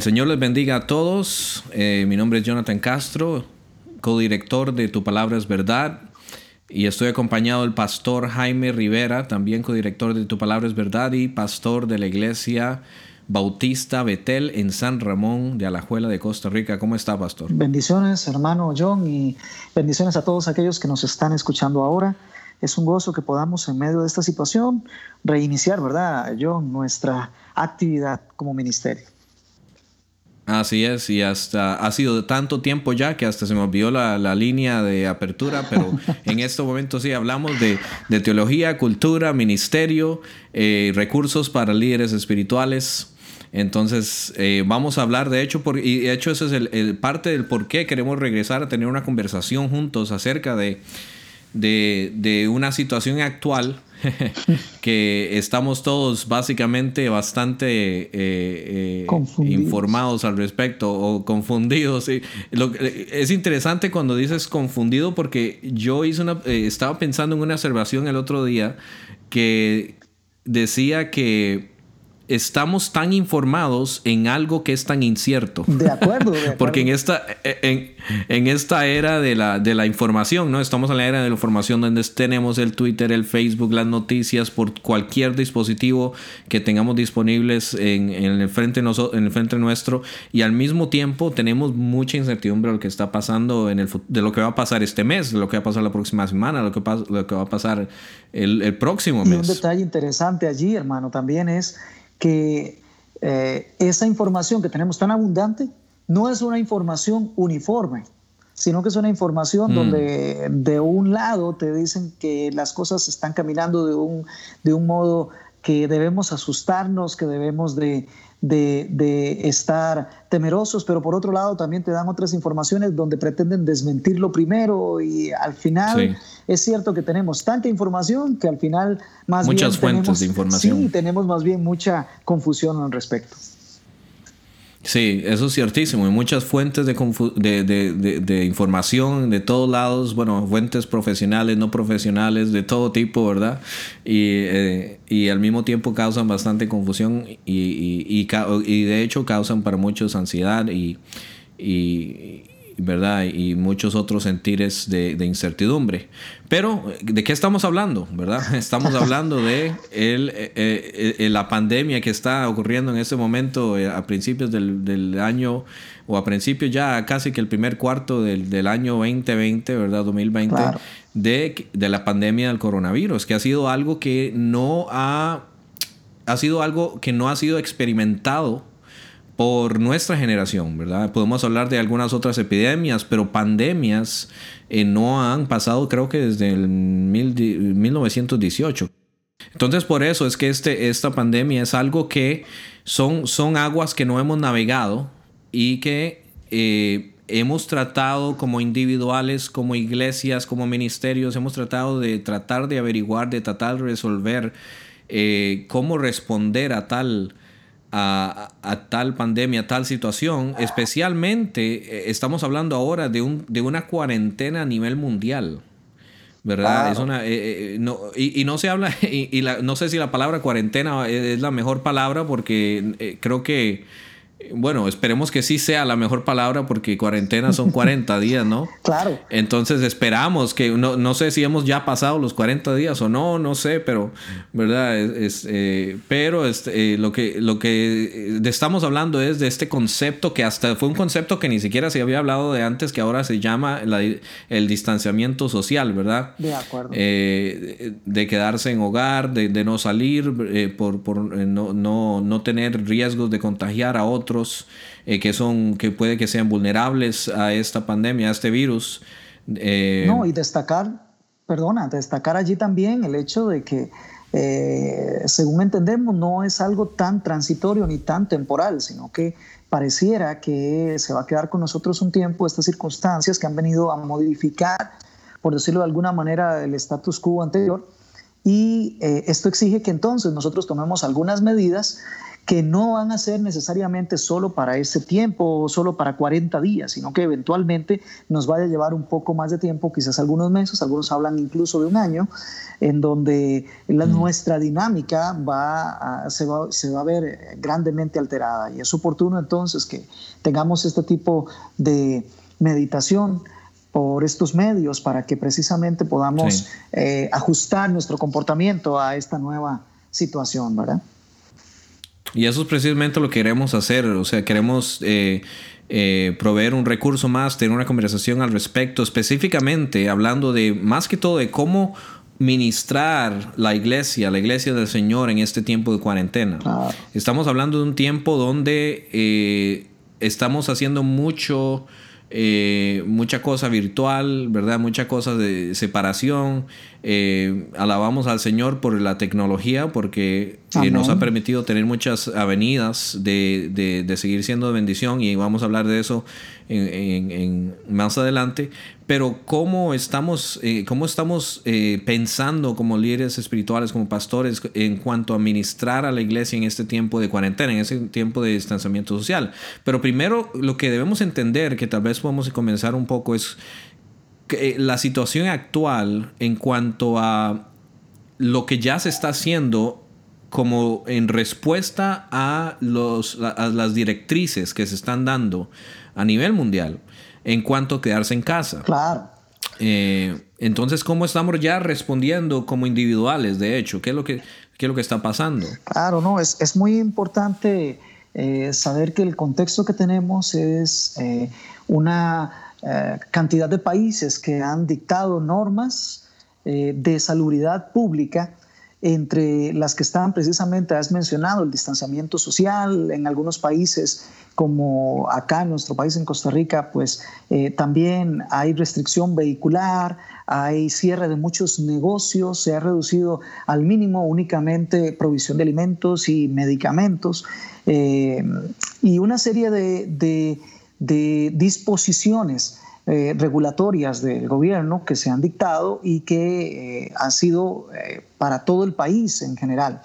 El Señor les bendiga a todos. Eh, mi nombre es Jonathan Castro, codirector de Tu Palabra es Verdad. Y estoy acompañado del pastor Jaime Rivera, también codirector de Tu Palabra es Verdad y pastor de la iglesia Bautista Betel en San Ramón de Alajuela de Costa Rica. ¿Cómo está, pastor? Bendiciones, hermano John, y bendiciones a todos aquellos que nos están escuchando ahora. Es un gozo que podamos, en medio de esta situación, reiniciar, ¿verdad, John, nuestra actividad como ministerio. Así es, y hasta ha sido tanto tiempo ya que hasta se me olvidó la, línea de apertura, pero en este momento sí hablamos de, teología, cultura, ministerio, eh, recursos para líderes espirituales. Entonces, eh, vamos a hablar, de hecho, por, y de hecho, ese es el, parte del por qué queremos regresar a tener una conversación juntos acerca de, de, de una situación actual que estamos todos básicamente bastante eh, eh, informados al respecto o confundidos. es interesante cuando dices confundido porque yo hice una, eh, estaba pensando en una observación el otro día que decía que estamos tan informados en algo que es tan incierto. De acuerdo. Porque en esta, en, en, esta era de la, de la información, ¿no? Estamos en la era de la información donde tenemos el Twitter, el Facebook, las noticias por cualquier dispositivo que tengamos disponibles en, en el, frente en el frente nuestro y al mismo tiempo tenemos mucha incertidumbre de lo que está pasando en el de lo que va a pasar este mes, de lo que va a pasar la próxima semana, lo que, lo que va a pasar el, el próximo mes. Y un detalle interesante allí, hermano, también es que eh, esa información que tenemos tan abundante no es una información uniforme, sino que es una información mm. donde de un lado te dicen que las cosas están caminando de un, de un modo que debemos asustarnos, que debemos de, de, estar temerosos, pero por otro lado también te dan otras informaciones donde pretenden desmentirlo primero y al final es cierto que tenemos tanta información que al final más Muchas fuentes tenemos, de información. Sí, tenemos más bien mucha confusión al respecto. Sí, eso es ciertísimo. Hay muchas fuentes de, de, información de todos lados, bueno, fuentes profesionales, no profesionales, de todo tipo, ¿verdad? Y, eh, y al mismo tiempo causan bastante confusión y, y, y, de hecho causan para muchos ansiedad y, ¿verdad? Y muchos otros sentires de, incertidumbre. Pero, ¿de qué estamos hablando? ¿Verdad? Estamos hablando de el, eh, eh, la pandemia que está ocurriendo en este momento eh, a principios del, año o a principios ya casi que el primer cuarto del, año 2020, ¿verdad? 2020, de, de la pandemia del coronavirus, que ha sido algo que no ha, ha sido algo que no ha sido experimentado por nuestra generación, ¿verdad? Podemos hablar de algunas otras epidemias, pero pandemias eh, no han pasado creo que desde el 1918. Entonces por eso es que este, esta pandemia es algo que son, son aguas que no hemos navegado y que eh, hemos tratado como individuales, como iglesias, como ministerios, hemos tratado de tratar de averiguar, de tratar de resolver eh, cómo responder a tal a, tal pandemia, a tal situación, especialmente eh, estamos hablando ahora de, un, de una cuarentena a nivel mundial. ¿Verdad? Es una, eh, eh, no, y, no se habla, y, no sé si la palabra cuarentena es la mejor palabra porque creo que bueno, esperemos que sí sea la mejor palabra porque cuarentena son 40 días, ¿no? Claro. Entonces esperamos que, no, no sé si hemos ya pasado los 40 días o no, no sé, pero, ¿verdad? Es, eh, pero este, eh, lo, que, lo que estamos hablando es de este concepto que hasta fue un concepto que ni siquiera se había hablado de antes, que ahora se llama el distanciamiento social, ¿verdad? De acuerdo. Eh, de quedarse en hogar, de, de no salir, por, por no, no, no tener riesgos de contagiar a otros eh, que son, que puede que sean vulnerables a esta pandemia, a este virus. Eh, no, y destacar, perdona, destacar allí también el hecho de que, eh, según entendemos, no es algo tan transitorio ni tan temporal, sino que pareciera que se va a quedar con nosotros un tiempo estas circunstancias que han venido a modificar, por decirlo de alguna manera, el status quo anterior. Y esto exige que entonces nosotros tomemos algunas medidas que no van a ser necesariamente solo para ese tiempo o solo para 40 días, sino que eventualmente nos vaya a llevar un poco más de tiempo, quizás algunos meses, algunos hablan incluso de un año, en donde la, mm. nuestra dinámica va se, va, se va a ver grandemente alterada. Y es oportuno entonces que tengamos este tipo de meditación por estos medios para que precisamente podamos eh, ajustar nuestro comportamiento a esta nueva situación, ¿verdad? Y eso es precisamente lo que queremos hacer, o sea, queremos eh, eh, proveer un recurso más, tener una conversación al respecto, específicamente hablando de más que todo de cómo ministrar la iglesia, la iglesia del Señor en este tiempo de cuarentena. Estamos hablando de un tiempo donde estamos haciendo mucho eh, mucha cosa virtual, ¿verdad? Mucha cosa de separación. Eh, alabamos al Señor por la tecnología, porque eh, nos ha permitido tener muchas avenidas de, de, seguir siendo de bendición y vamos a hablar de eso en, más adelante, pero cómo estamos, eh, cómo estamos pensando como líderes espirituales, como pastores, en cuanto a ministrar a la iglesia en este tiempo de cuarentena, en ese tiempo de distanciamiento social. Pero primero lo que debemos entender, que tal vez podemos comenzar un poco, es eh, la situación actual en cuanto a lo que ya se está haciendo como en respuesta a, los, a las directrices que se están dando a nivel mundial en cuanto a quedarse en casa. Claro. Eh, entonces, ¿cómo estamos ya respondiendo como individuales, de hecho? ¿Qué es lo que, qué es lo que está pasando? Claro, no, es, es muy importante eh, saber que el contexto que tenemos es eh, una cantidad de países que han dictado normas de salubridad pública entre las que están precisamente, has mencionado, el distanciamiento social en algunos países como acá en nuestro país, en Costa Rica, pues eh, también hay restricción vehicular, hay cierre de muchos negocios, se ha reducido al mínimo únicamente provisión de alimentos y medicamentos eh, y una serie de, disposiciones eh, regulatorias del gobierno que se han dictado y que han sido para todo el país en general.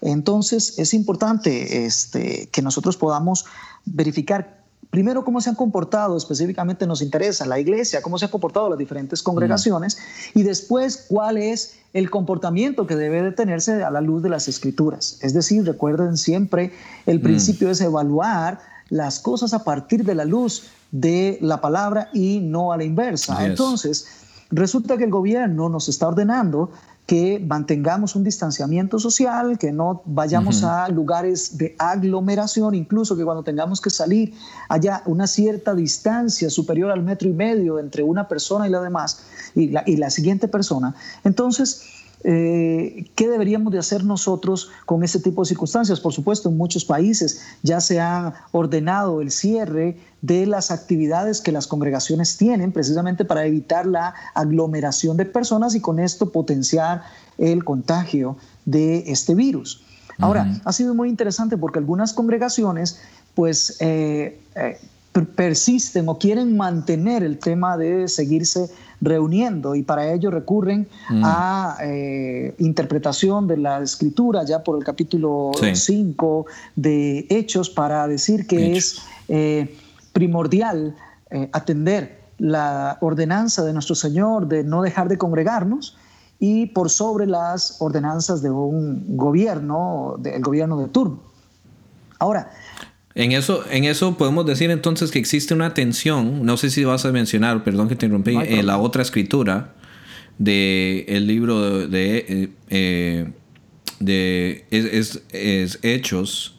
Entonces es importante este, que nosotros podamos verificar primero cómo se han comportado, específicamente nos interesa la iglesia, cómo se han comportado las diferentes congregaciones y después cuál es el comportamiento que debe de tenerse a la luz de las escrituras. Es decir, recuerden siempre, el mm. principio es evaluar las cosas a partir de la luz de la palabra y no a la inversa. Entonces, resulta que el gobierno nos está ordenando que mantengamos un distanciamiento social, que no vayamos a lugares de aglomeración, incluso que cuando tengamos que salir haya una cierta distancia superior al metro y medio entre una persona y la demás y la, y la siguiente persona. Entonces, eh, ¿Qué deberíamos de hacer nosotros con ese tipo de circunstancias? Por supuesto, en muchos países ya se ha ordenado el cierre de las actividades que las congregaciones tienen precisamente para evitar la aglomeración de personas y con esto potenciar el contagio de este virus. Ahora, ha sido muy interesante porque algunas congregaciones pues eh, eh, persisten o quieren mantener el tema de seguirse reuniendo y para ello recurren mm. a eh, interpretación de la escritura ya por el capítulo 5 de Hechos para decir que es eh, primordial eh, atender la ordenanza de nuestro Señor de no dejar de congregarnos y por sobre las ordenanzas de un gobierno, del gobierno de turno. Ahora, en eso, en eso podemos decir entonces que existe una tensión, no sé si vas a mencionar, perdón que te interrumpí, en la otra escritura del el libro de, eh, de, es, Hechos,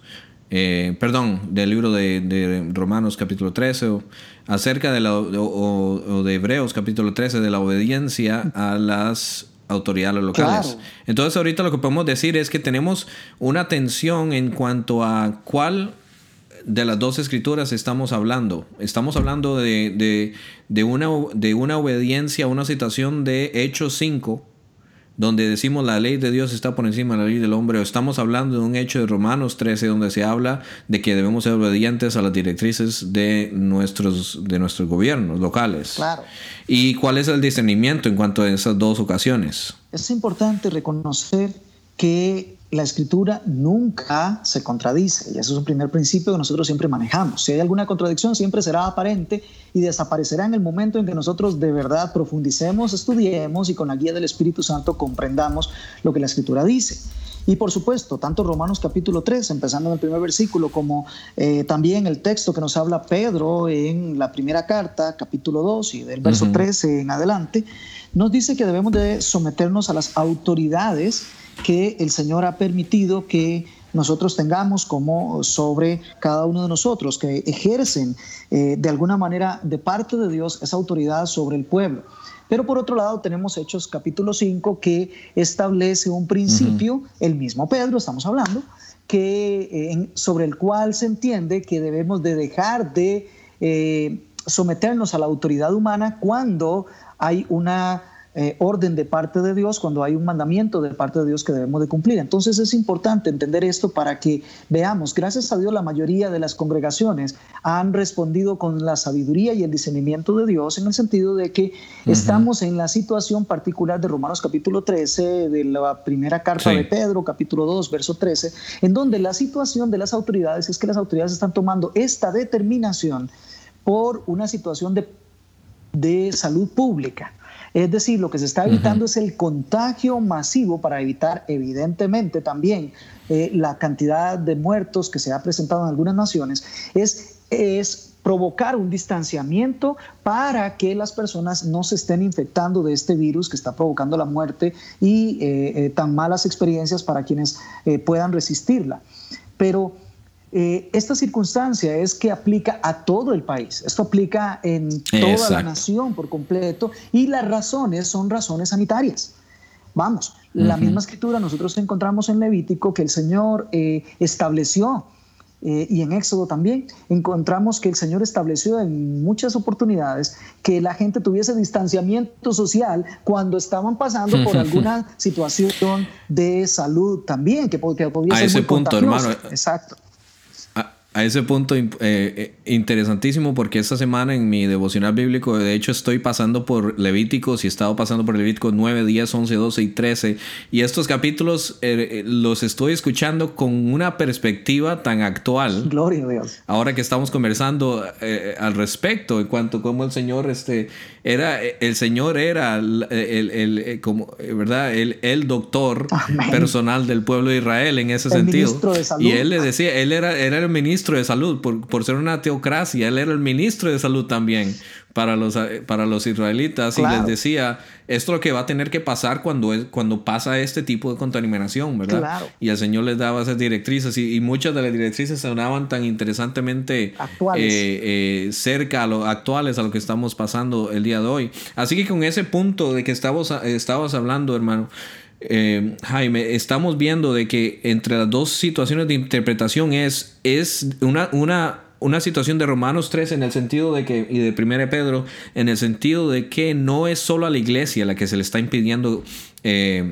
eh, perdón, del libro de, Romanos capítulo 13, acerca de la, o, de Hebreos capítulo 13, de la obediencia a las autoridades locales. Entonces ahorita lo que podemos decir es que tenemos una tensión en cuanto a cuál de las dos escrituras estamos hablando? Estamos hablando de, una, de una obediencia a una citación de Hechos 5, donde decimos la ley de Dios está por encima de la ley del hombre, o estamos hablando de un hecho de Romanos 13, donde se habla de que debemos ser obedientes a las directrices de nuestros, de nuestros gobiernos locales. Claro. ¿Y cuál es el discernimiento en cuanto a esas dos ocasiones? Es importante reconocer que la escritura nunca se contradice y eso es un primer principio que nosotros siempre manejamos. Si hay alguna contradicción siempre será aparente y desaparecerá en el momento en que nosotros de verdad profundicemos, estudiemos y con la guía del Espíritu Santo comprendamos lo que la escritura dice. Y por supuesto, tanto Romanos capítulo 3, empezando en el primer versículo, como eh, también el texto que nos habla Pedro en la primera carta, capítulo 2 y del verso 13 en adelante, nos dice que debemos de someternos a las autoridades que el Señor ha permitido que nosotros tengamos como sobre cada uno de nosotros, que ejercen eh, de alguna manera de parte de Dios esa autoridad sobre el pueblo. Pero por otro lado tenemos Hechos capítulo 5 que establece un principio, el mismo Pedro estamos hablando, que, eh, sobre el cual se entiende que debemos de dejar de eh, someternos a la autoridad humana cuando hay una eh, orden de parte de Dios, cuando hay un mandamiento de parte de Dios que debemos de cumplir. Entonces es importante entender esto para que veamos, gracias a Dios la mayoría de las congregaciones han respondido con la sabiduría y el discernimiento de Dios en el sentido de que estamos en la situación particular de Romanos capítulo 13, de la primera carta de Pedro, capítulo 2, verso 13, en donde la situación de las autoridades es que las autoridades están tomando esta determinación por una situación de, de salud pública. Es decir, lo que se está evitando es el contagio masivo para evitar, evidentemente, también eh, la cantidad de muertos que se ha presentado en algunas naciones. Es, es provocar un distanciamiento para que las personas no se estén infectando de este virus que está provocando la muerte y eh, eh, tan malas experiencias para quienes puedan resistirla. Pero eh, esta circunstancia es que aplica a todo el país, esto aplica en toda la nación por completo y las razones son razones sanitarias. Vamos, la misma escritura nosotros encontramos en Levítico que el Señor eh, estableció eh, y en Éxodo también encontramos que el Señor estableció en muchas oportunidades que la gente tuviese distanciamiento social cuando estaban pasando por alguna situación de salud también, que, que podía ser ese punto, hermano. Exacto a ese punto eh, eh, interesantísimo porque esta semana en mi devocional bíblico de hecho estoy pasando por Levíticos y he estado pasando por Levíticos 9, 10, 11, 12 y 13 y estos capítulos eh, los estoy escuchando con una perspectiva tan actual. Gloria a Dios. Ahora que estamos conversando al respecto en cuanto a cómo el Señor este, era, el Señor era el, como, ¿verdad? El, el doctor personal del pueblo de Israel en ese sentido. Y él le decía, él era, era el ministro de salud, por, por, ser una teocracia, él era el ministro de salud también para los, para los israelitas y les decía, esto es lo que va a tener que pasar cuando, es, cuando pasa este tipo de contaminación, ¿verdad? Y el Señor les daba esas directrices y, muchas de las directrices sonaban tan interesantemente actuales. Eh, eh, cerca a lo actuales a lo que estamos pasando el día de hoy. Así que con ese punto de que estamos, estabas hablando, hermano, eh, Jaime, estamos viendo de que entre las dos situaciones de interpretación es, es una, una, una situación de Romanos 3 en el sentido de que, y de 1 Pedro, en el sentido de que no es solo a la iglesia la que se le está impidiendo eh,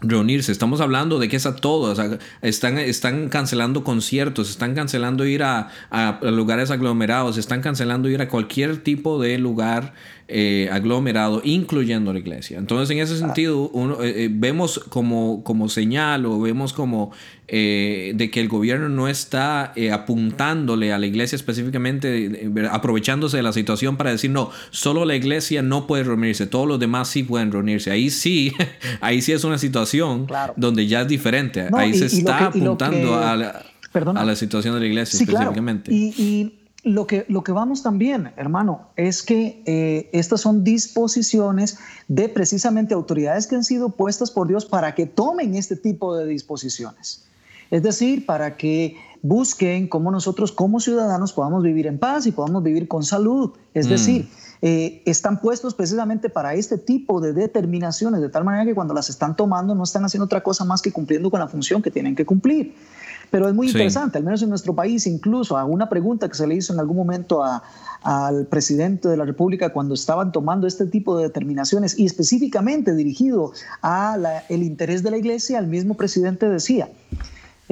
reunirse. Estamos hablando de que es a todos. están, están cancelando conciertos, están cancelando ir a, a, lugares aglomerados, están cancelando ir a cualquier tipo de lugar eh, aglomerado, incluyendo la iglesia. Entonces, en ese sentido, uno, eh, vemos como, como señal o vemos como de que el gobierno no está apuntándole a la iglesia específicamente, aprovechándose de la situación para decir, no, solo la iglesia no puede reunirse, todos los demás sí pueden reunirse. Ahí sí, ahí sí es una situación donde ya es diferente. ahí se está apuntando a, la, a, la, situación de la iglesia específicamente. y lo que, lo que vamos también, hermano, es que eh, estas son disposiciones de precisamente autoridades que han sido puestas por Dios para que tomen este tipo de disposiciones. Es decir, para que busquen cómo nosotros como ciudadanos podamos vivir en paz y podamos vivir con salud. Es mm. decir, eh, están puestos precisamente para este tipo de determinaciones, de tal manera que cuando las están tomando no están haciendo otra cosa más que cumpliendo con la función que tienen que cumplir. Pero es muy interesante, al menos en nuestro país, incluso a una pregunta que se le hizo en algún momento al presidente de la República cuando estaban tomando este tipo de determinaciones y específicamente dirigido al el interés de la iglesia, el mismo presidente decía,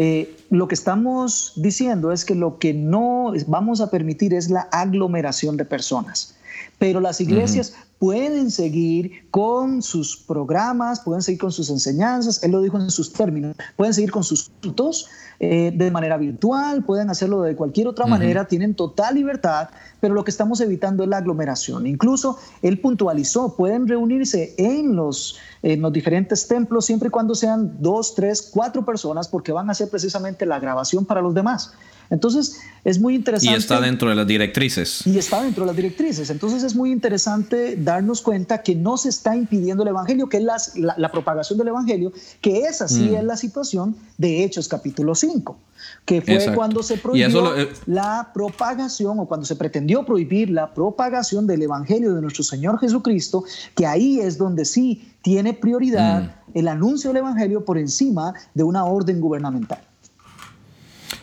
eh, lo que estamos diciendo es que lo que no vamos a permitir es la aglomeración de personas. Pero las iglesias pueden seguir con sus programas, pueden seguir con sus enseñanzas, él lo dijo en sus términos, pueden seguir con sus cultos eh, de manera virtual, pueden hacerlo de cualquier otra manera, tienen total libertad, pero lo que estamos evitando es la aglomeración. Incluso él puntualizó, pueden reunirse en los, en los diferentes templos siempre y cuando sean dos, tres, cuatro personas, porque van a hacer precisamente la grabación para los demás. Entonces, es muy interesante. Y está dentro de las directrices. Y está dentro de las directrices. Entonces, es muy interesante darnos cuenta que no se está impidiendo el Evangelio, que es la, propagación del Evangelio, que esa sí mm. es la situación de Hechos capítulo 5, que fue cuando se prohibió eh, la propagación o cuando se pretendió prohibir la propagación del Evangelio de nuestro Señor Jesucristo, que ahí es donde sí tiene prioridad mm. el anuncio del Evangelio por encima de una orden gubernamental.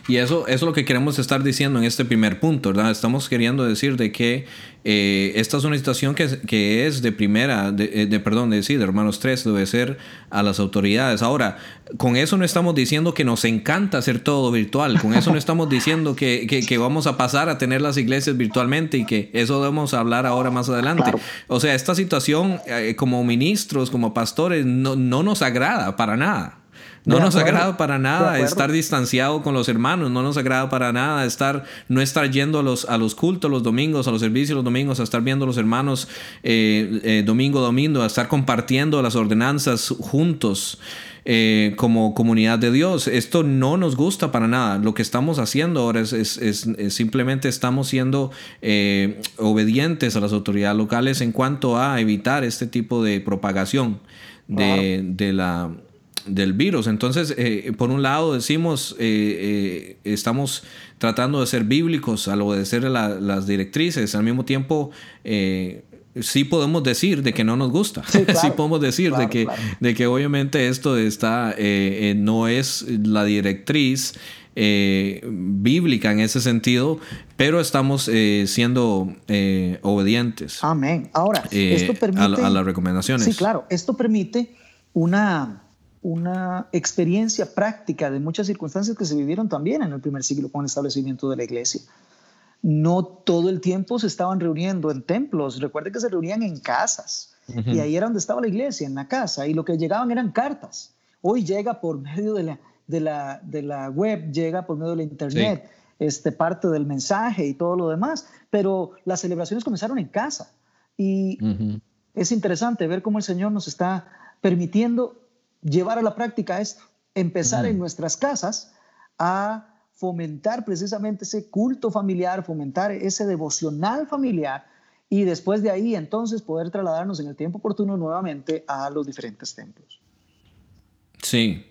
Y eso, eso es lo que queremos estar diciendo en este primer punto, ¿verdad? Estamos queriendo decir de que eh, esta es una situación que, que es de primera, de, eh, de, perdón, de decir, de hermanos tres, debe ser a las autoridades. Ahora, con eso no estamos diciendo que nos encanta hacer todo virtual, con eso no estamos diciendo que, que, que vamos a pasar a tener las iglesias virtualmente y que eso debemos hablar ahora más adelante. O sea, esta situación eh, como ministros, como pastores, no, no nos agrada para nada. No nos agrada para nada estar distanciado con los hermanos, no nos agrada para nada estar, no estar yendo a los, a los cultos los domingos, a los servicios los domingos, a estar viendo a los hermanos eh, eh, domingo domingo, a estar compartiendo las ordenanzas juntos. Eh, como comunidad de Dios. Esto no nos gusta para nada. Lo que estamos haciendo ahora es, simplemente estamos siendo obedientes a las autoridades locales en cuanto a evitar este tipo de propagación de, de, la, del virus. Entonces, eh, por un lado decimos, eh, eh, estamos tratando de ser bíblicos al obedecer las directrices, al mismo tiempo sí podemos decir de que no nos gusta, sí, podemos decir de, que, de que obviamente esto está, no es la directriz. bíblica en ese sentido, pero estamos siendo obedientes. Amén. Ahora, esto permite. a, las recomendaciones. Sí, claro. Esto permite una, una experiencia práctica de muchas circunstancias que se vivieron también en el primer siglo con el establecimiento de la iglesia. No todo el tiempo se estaban reuniendo en templos, recuerde que se reunían en casas. Y ahí era donde estaba la iglesia, en la casa, y lo que llegaban eran cartas. Hoy llega por medio de la, de la, de la web, llega por medio de la internet, este, parte del mensaje y todo lo demás, pero las celebraciones comenzaron en casa. Y es interesante ver cómo el Señor nos está permitiendo llevar a la práctica es empezar en nuestras casas a fomentar precisamente ese culto familiar, fomentar ese devocional familiar y después de ahí entonces poder trasladarnos en el tiempo oportuno nuevamente a los diferentes templos. Sí,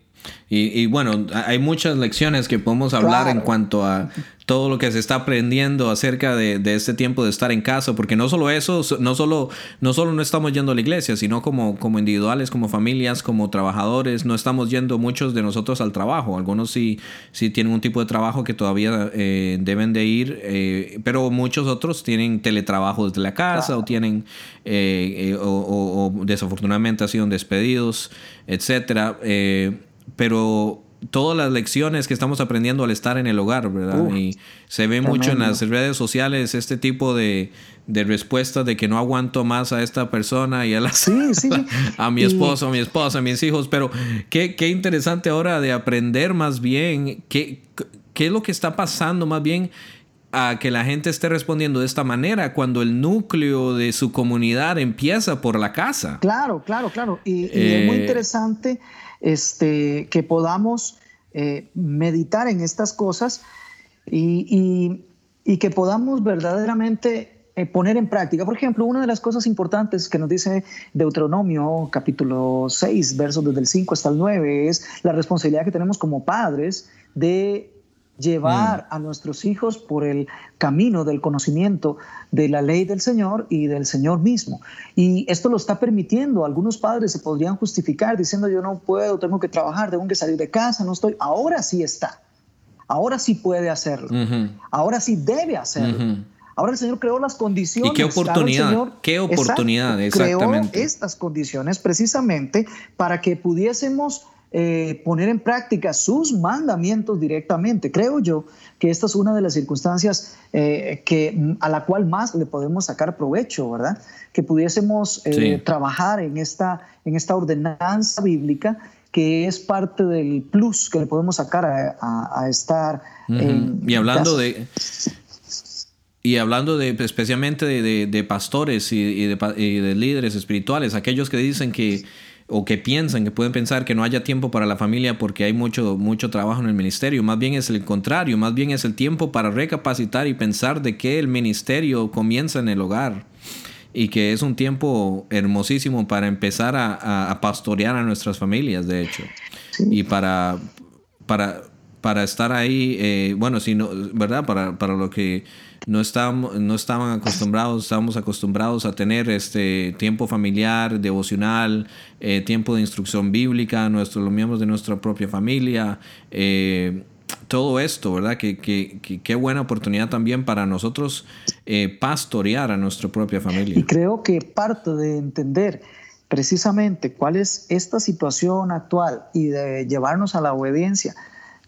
y, bueno, hay muchas lecciones que podemos hablar en cuanto a todo lo que se está aprendiendo acerca de, este tiempo de estar en casa, porque no solo eso, no solo no, solo no estamos yendo a la iglesia, sino como, como individuales, como familias, como trabajadores, no estamos yendo muchos de nosotros al trabajo. Algunos sí, sí tienen un tipo de trabajo que todavía eh, deben de ir, eh, pero muchos otros tienen teletrabajo desde la casa o tienen, eh, o, o, desafortunadamente han sido despedidos, etcétera pero todas las lecciones que estamos aprendiendo al estar en el hogar, ¿verdad? y se ve mucho en las redes sociales este tipo de, de respuestas de que no aguanto más a esta persona y a, a mi esposo, a mi esposa, a mis hijos, pero qué, qué interesante ahora de aprender más bien qué, qué es lo que está pasando más bien a que la gente esté respondiendo de esta manera cuando el núcleo de su comunidad empieza por la casa. Claro, claro, claro. Y, es muy eh, interesante este, que podamos eh, meditar en estas cosas y, que podamos verdaderamente eh, poner en práctica. Por ejemplo, una de las cosas importantes que nos dice Deuteronomio capítulo 6, versos desde el 5 hasta el 9, es la responsabilidad que tenemos como padres de llevar mm. a nuestros hijos por el camino del conocimiento de la ley del Señor y del Señor mismo. Y esto lo está permitiendo. Algunos padres se podrían justificar diciendo yo no puedo, tengo que trabajar, tengo que salir de casa, no estoy. Ahora sí está. Ahora sí puede hacerlo. Ahora sí debe hacerlo. Ahora el Señor creó las condiciones. ¿Y qué oportunidad? ¿Qué oportunidad? exactamente. Creó estas condiciones precisamente para que pudiésemos eh, poner en práctica sus mandamientos directamente. Creo yo que esta es una de las circunstancias eh, que, a la cual más le podemos sacar provecho, ¿verdad? Que pudiésemos eh, trabajar en esta, en esta ordenanza bíblica que es parte del plus que le podemos sacar a, estar Y hablando de... Y hablando de, especialmente de, pastores y, de, líderes espirituales, aquellos que dicen que, o que piensan, que pueden pensar que no haya tiempo para la familia porque hay mucho, mucho trabajo en el ministerio. Más bien es el contrario, más bien es el tiempo para recapacitar y pensar de que el ministerio comienza en el hogar y que es un tiempo hermosísimo para empezar a, pastorear a nuestras familias, de hecho, y para, para, para estar ahí, eh, bueno, si no, ¿verdad? Para, para lo que no, estábamos, no estaban acostumbrados, estábamos acostumbrados a tener este tiempo familiar, devocional, eh, tiempo de instrucción bíblica, nuestros, los miembros de nuestra propia familia. Eh, todo esto, ¿verdad? Que, qué buena oportunidad también para nosotros eh, pastorear a nuestra propia familia. Y creo que parte de entender precisamente cuál es esta situación actual y de llevarnos a la obediencia,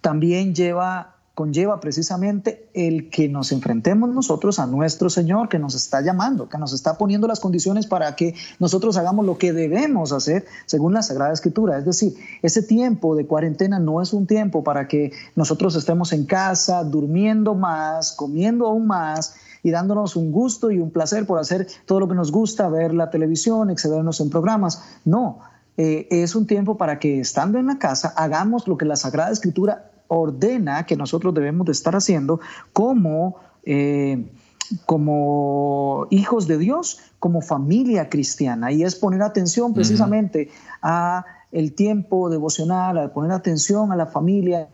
también lleva conlleva precisamente el que nos enfrentemos nosotros a nuestro Señor que nos está llamando, que nos está poniendo las condiciones para que nosotros hagamos lo que debemos hacer según la Sagrada Escritura. Es decir, ese tiempo de cuarentena no es un tiempo para que nosotros estemos en casa durmiendo más, comiendo aún más y dándonos un gusto y un placer por hacer todo lo que nos gusta, ver la televisión, excedernos en programas. No, eh, es un tiempo para que estando en la casa hagamos lo que la Sagrada Escritura ordena que nosotros debemos de estar haciendo como, eh, como hijos de Dios, como familia cristiana. Y es poner atención precisamente a el tiempo devocional, a poner atención a la familia,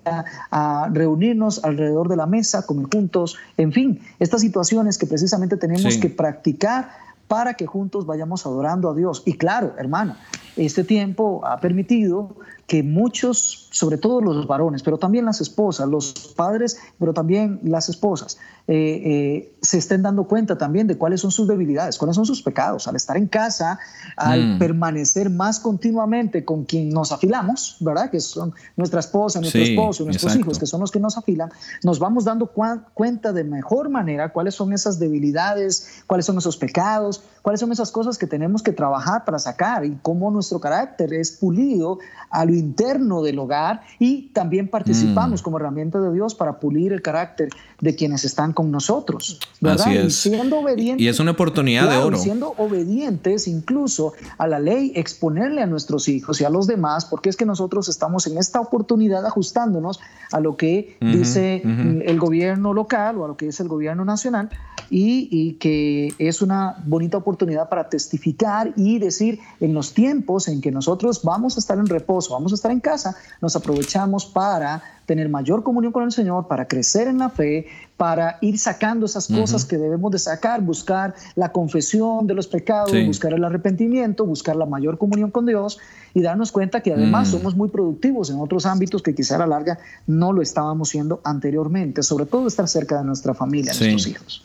a, reunirnos alrededor de la mesa, comer juntos, en fin, estas situaciones que precisamente tenemos que practicar para que juntos vayamos adorando a Dios. Y claro, hermano, este tiempo ha permitido que muchos, sobre todo los varones, pero también las esposas, los padres, pero también las esposas, eh, eh, se estén dando cuenta también de cuáles son sus debilidades, cuáles son sus pecados. Al estar en casa, al mm. permanecer más continuamente con quien nos afilamos, ¿verdad? Que son nuestra esposa, nuestro esposo, nuestros hijos, que son los que nos afilan, nos vamos dando cuenta de mejor manera cuáles son esas debilidades, cuáles son esos pecados, cuáles son esas cosas que tenemos que trabajar para sacar y cómo nuestro carácter es pulido a lo interno del hogar y también participamos mm. como herramienta de Dios para pulir el carácter de quienes están con nosotros. ¿verdad? Y siendo obedientes. Y es una oportunidad de oro. Siendo obedientes incluso a la ley, exponerle a nuestros hijos y a los demás, porque es que nosotros estamos en esta oportunidad ajustándonos a lo que dice el gobierno local o a lo que dice el gobierno nacional y, y que es una bonita oportunidad para testificar y decir en los tiempos en que nosotros vamos a estar en reposo, vamos a estar en casa, nos aprovechamos para tener mayor comunión con el Señor, para crecer en la fe, para ir sacando esas cosas que debemos de sacar, buscar la confesión de los pecados, buscar el arrepentimiento, buscar la mayor comunión con Dios y darnos cuenta que además mm. somos muy productivos en otros ámbitos que quizá a la larga no lo estábamos siendo anteriormente, sobre todo estar cerca de nuestra familia, nuestros hijos.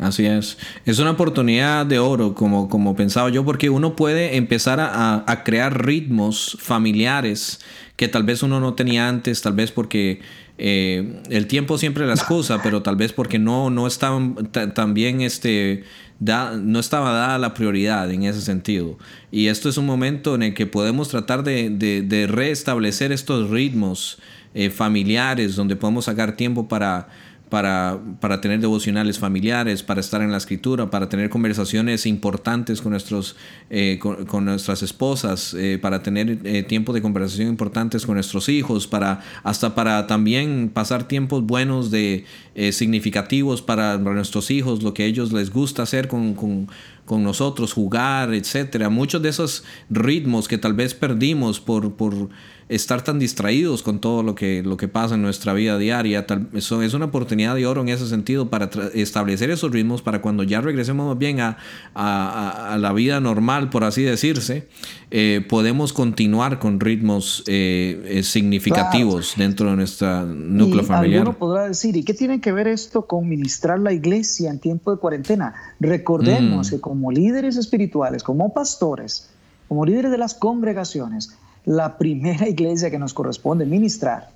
Así es. Es una oportunidad de oro, como, como pensaba yo, porque uno puede empezar a, a, crear ritmos familiares que tal vez uno no tenía antes, tal vez porque eh, el tiempo siempre la excusa, pero tal vez porque no, no estaban este, da, no estaba dada la prioridad en ese sentido. Y esto es un momento en el que podemos tratar de, de, de restablecer estos ritmos eh, familiares, donde podemos sacar tiempo para para, para, tener devocionales familiares, para estar en la escritura, para tener conversaciones importantes con, nuestros, eh, con, nuestras esposas, eh, para tener eh, tiempo de conversación importantes con nuestros hijos, para, hasta para también pasar tiempos buenos de significativos para, nuestros hijos, lo que a ellos les gusta hacer con, con, con nosotros, jugar, etcétera. Muchos de esos ritmos que tal vez perdimos por, por estar tan distraídos con todo lo que, lo que pasa en nuestra vida diaria. eso es una oportunidad de oro en ese sentido para establecer esos ritmos para cuando ya regresemos bien a, a, a la vida normal, por así decirse, eh, podemos continuar con ritmos eh, eh, significativos dentro de nuestra núcleo familiar. Alguno podrá decir, ¿y qué tiene que ver esto con ministrar la iglesia en tiempo de cuarentena? Recordemos mm. que como líderes espirituales, como pastores, como líderes de las congregaciones, la primera iglesia que nos corresponde ministrar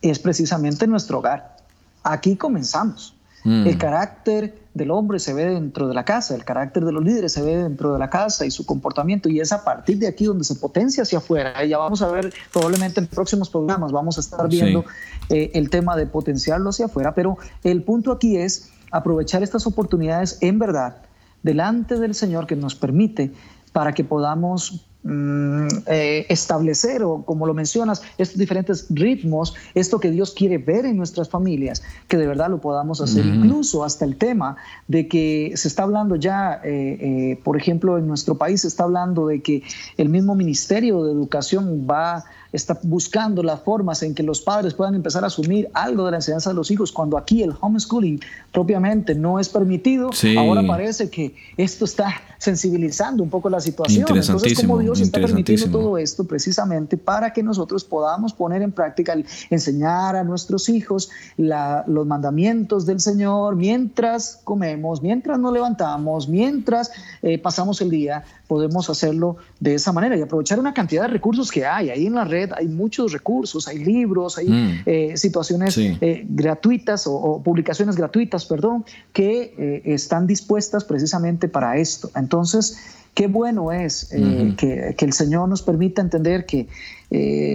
es precisamente nuestro hogar. Aquí comenzamos. Mm. El carácter del hombre se ve dentro de la casa, el carácter de los líderes se ve dentro de la casa y su comportamiento y es a partir de aquí donde se potencia hacia afuera. Ya vamos a ver probablemente en próximos programas, vamos a estar viendo eh, el tema de potenciarlo hacia afuera, pero el punto aquí es aprovechar estas oportunidades en verdad delante del Señor que nos permite para que podamos Mm, eh, establecer, o como lo mencionas, estos diferentes ritmos, esto que Dios quiere ver en nuestras familias, que de verdad lo podamos hacer, incluso hasta el tema de que se está hablando ya, eh, eh, por ejemplo, en nuestro país se está hablando de que el mismo Ministerio de Educación va está buscando las formas en que los padres puedan empezar a asumir algo de la enseñanza de los hijos, cuando aquí el homeschooling propiamente no es permitido, ahora parece que esto está sensibilizando un poco la situación. Entonces, como Dios está permitiendo todo esto precisamente para que nosotros podamos poner en práctica, enseñar a nuestros hijos los mandamientos del Señor mientras comemos, mientras nos levantamos, mientras eh, pasamos el día, podemos hacerlo de esa manera y aprovechar una cantidad de recursos que hay. Ahí en la red hay muchos recursos, hay libros, hay mm. eh, situaciones eh, gratuitas o, publicaciones gratuitas, perdón, que eh, están dispuestas precisamente para esto. Entonces, qué bueno es que, que, el Señor nos permita entender que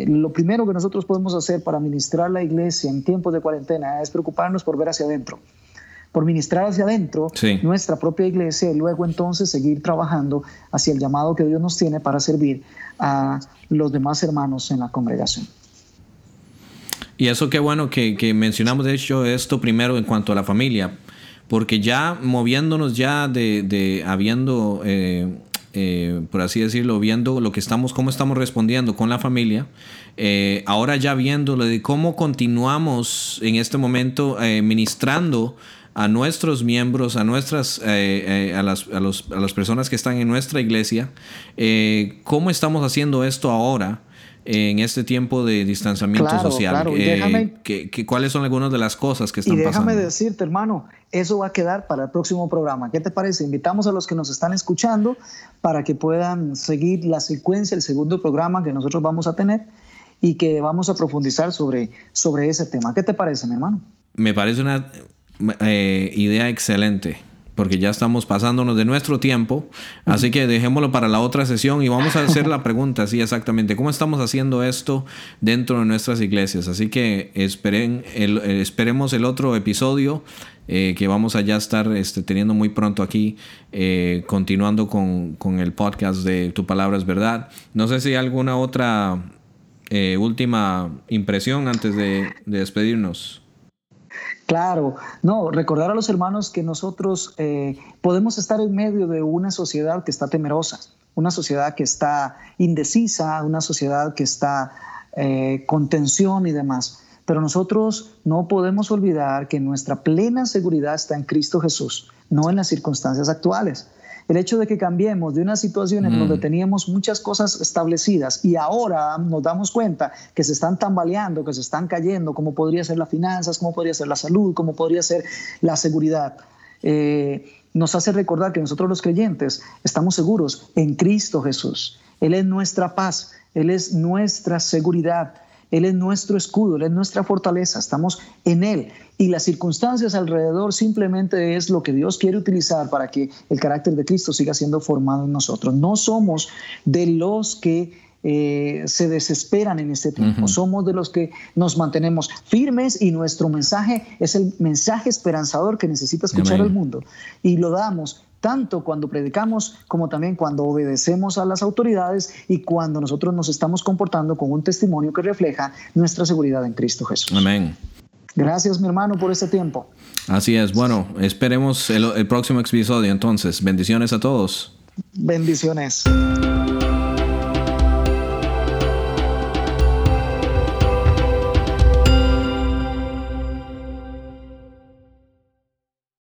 lo primero que nosotros podemos hacer para ministrar la iglesia en tiempos de cuarentena es preocuparnos por ver hacia adentro por ministrar hacia adentro nuestra propia iglesia y luego entonces seguir trabajando hacia el llamado que Dios nos tiene para servir a los demás hermanos en la congregación. Y eso qué bueno que, mencionamos, de hecho, esto primero en cuanto a la familia, porque ya moviéndonos ya de, habiendo, eh, eh, por así decirlo, viendo lo que estamos, cómo estamos respondiendo con la familia, eh, ahora ya viendo de cómo continuamos en este momento ministrando a nuestros miembros, a nuestras, eh, eh, a, las, a, los, a, las personas que están en nuestra iglesia, eh, cómo estamos haciendo esto ahora en este tiempo de distanciamiento social. ¿Cuáles son algunas de las cosas que están pasando? Y déjame decirte, hermano, eso va a quedar para el próximo programa. ¿Qué te parece? Invitamos a los que nos están escuchando para que puedan seguir la secuencia, el segundo programa que nosotros vamos a tener y que vamos a profundizar sobre, sobre ese tema. ¿Qué te parece, mi hermano? Me parece una eh, idea excelente. Porque ya estamos pasándonos de nuestro tiempo. Así que dejémoslo para la otra sesión y vamos a hacer la pregunta, así exactamente. ¿Cómo estamos haciendo esto dentro de nuestras iglesias? Así que esperen el, eh, esperemos el otro episodio eh, que vamos a ya estar este, teniendo muy pronto aquí, continuando con, con, el podcast de Tu Palabra es Verdad. No sé si hay alguna otra última impresión antes de, de despedirnos. Claro, no, recordar a los hermanos que nosotros eh, podemos estar en medio de una sociedad que está temerosa, una sociedad que está indecisa, una sociedad que está eh, con tensión y demás. Pero nosotros no podemos olvidar que nuestra plena seguridad está en Cristo Jesús, no en las circunstancias actuales. El hecho de que cambiemos de una situación en donde mm. teníamos muchas cosas establecidas y ahora nos damos cuenta que se están tambaleando, que se están cayendo, como podría ser las finanzas, como podría ser la salud, como podría ser la seguridad. Eh, nos hace recordar que nosotros los creyentes estamos seguros en Cristo Jesús. Él es nuestra paz, Él es nuestra seguridad. Él es nuestro escudo, Él es nuestra fortaleza, estamos en Él. Y las circunstancias alrededor simplemente es lo que Dios quiere utilizar para que el carácter de Cristo siga siendo formado en nosotros. No somos de los que eh, se desesperan en este tiempo. Somos de los que nos mantenemos firmes y nuestro mensaje es el mensaje esperanzador que necesita escuchar el mundo. Y lo damos tanto cuando predicamos como también cuando obedecemos a las autoridades y cuando nosotros nos estamos comportando con un testimonio que refleja nuestra seguridad en Cristo Jesús. Amén. Gracias, mi hermano, por este tiempo. Así es. Bueno, esperemos el, el próximo episodio entonces. Bendiciones a todos. Bendiciones.